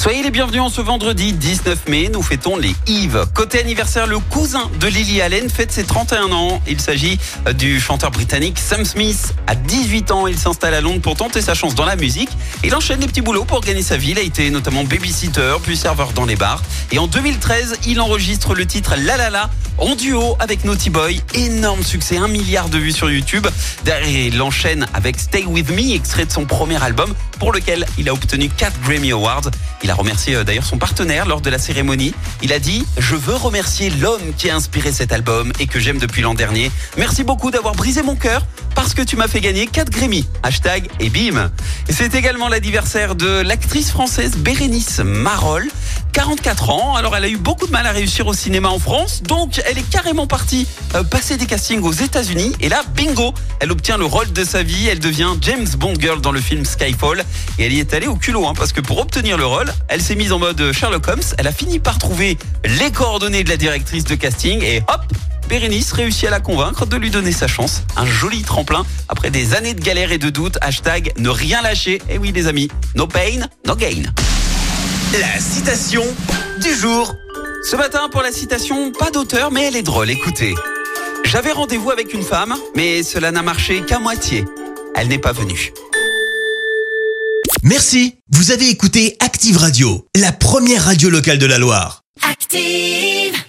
Soyez les bienvenus en ce vendredi 19 mai, nous fêtons les Yves. Côté anniversaire, le cousin de Lily Allen fête ses 31 ans. Il s'agit euh, du chanteur britannique Sam Smith. À 18 ans, il s'installe à Londres pour tenter sa chance dans la musique. Il enchaîne les petits boulots pour gagner sa vie. Il a été notamment babysitter, puis serveur dans les bars. Et en 2013, il enregistre le titre La La La en duo avec Naughty Boy. Énorme succès, un milliard de vues sur YouTube. Derrière, il enchaîne avec Stay With Me, extrait de son premier album, pour lequel il a obtenu 4 Grammy Awards. Il a remercié euh, d'ailleurs son partenaire lors de la cérémonie. Il a dit « Je veux remercier l'homme qui a inspiré cet album et que j'aime depuis l'an dernier. Merci beaucoup d'avoir brisé mon cœur parce que tu m'as fait gagner 4 Grammy. Hashtag et bim. C'est également l'anniversaire de l'actrice française Bérénice Marolles. 44 ans, alors elle a eu beaucoup de mal à réussir au cinéma en France, donc elle est carrément partie euh, passer des castings aux États-Unis. Et là, bingo, elle obtient le rôle de sa vie, elle devient James Bond Girl dans le film Skyfall. Et elle y est allée au culot, hein, parce que pour obtenir le rôle, elle s'est mise en mode Sherlock Holmes. Elle a fini par trouver les coordonnées de la directrice de casting et hop, Bérénice réussit à la convaincre de lui donner sa chance. Un joli tremplin après des années de galères et de doutes. Hashtag ne rien lâcher. Et oui les amis, no pain, no gain. La citation du jour. Ce matin, pour la citation, pas d'auteur, mais elle est drôle, écoutez. J'avais rendez-vous avec une femme, mais cela n'a marché qu'à moitié. Elle n'est pas venue. Merci, vous avez écouté Active Radio, la première radio locale de la Loire. Active.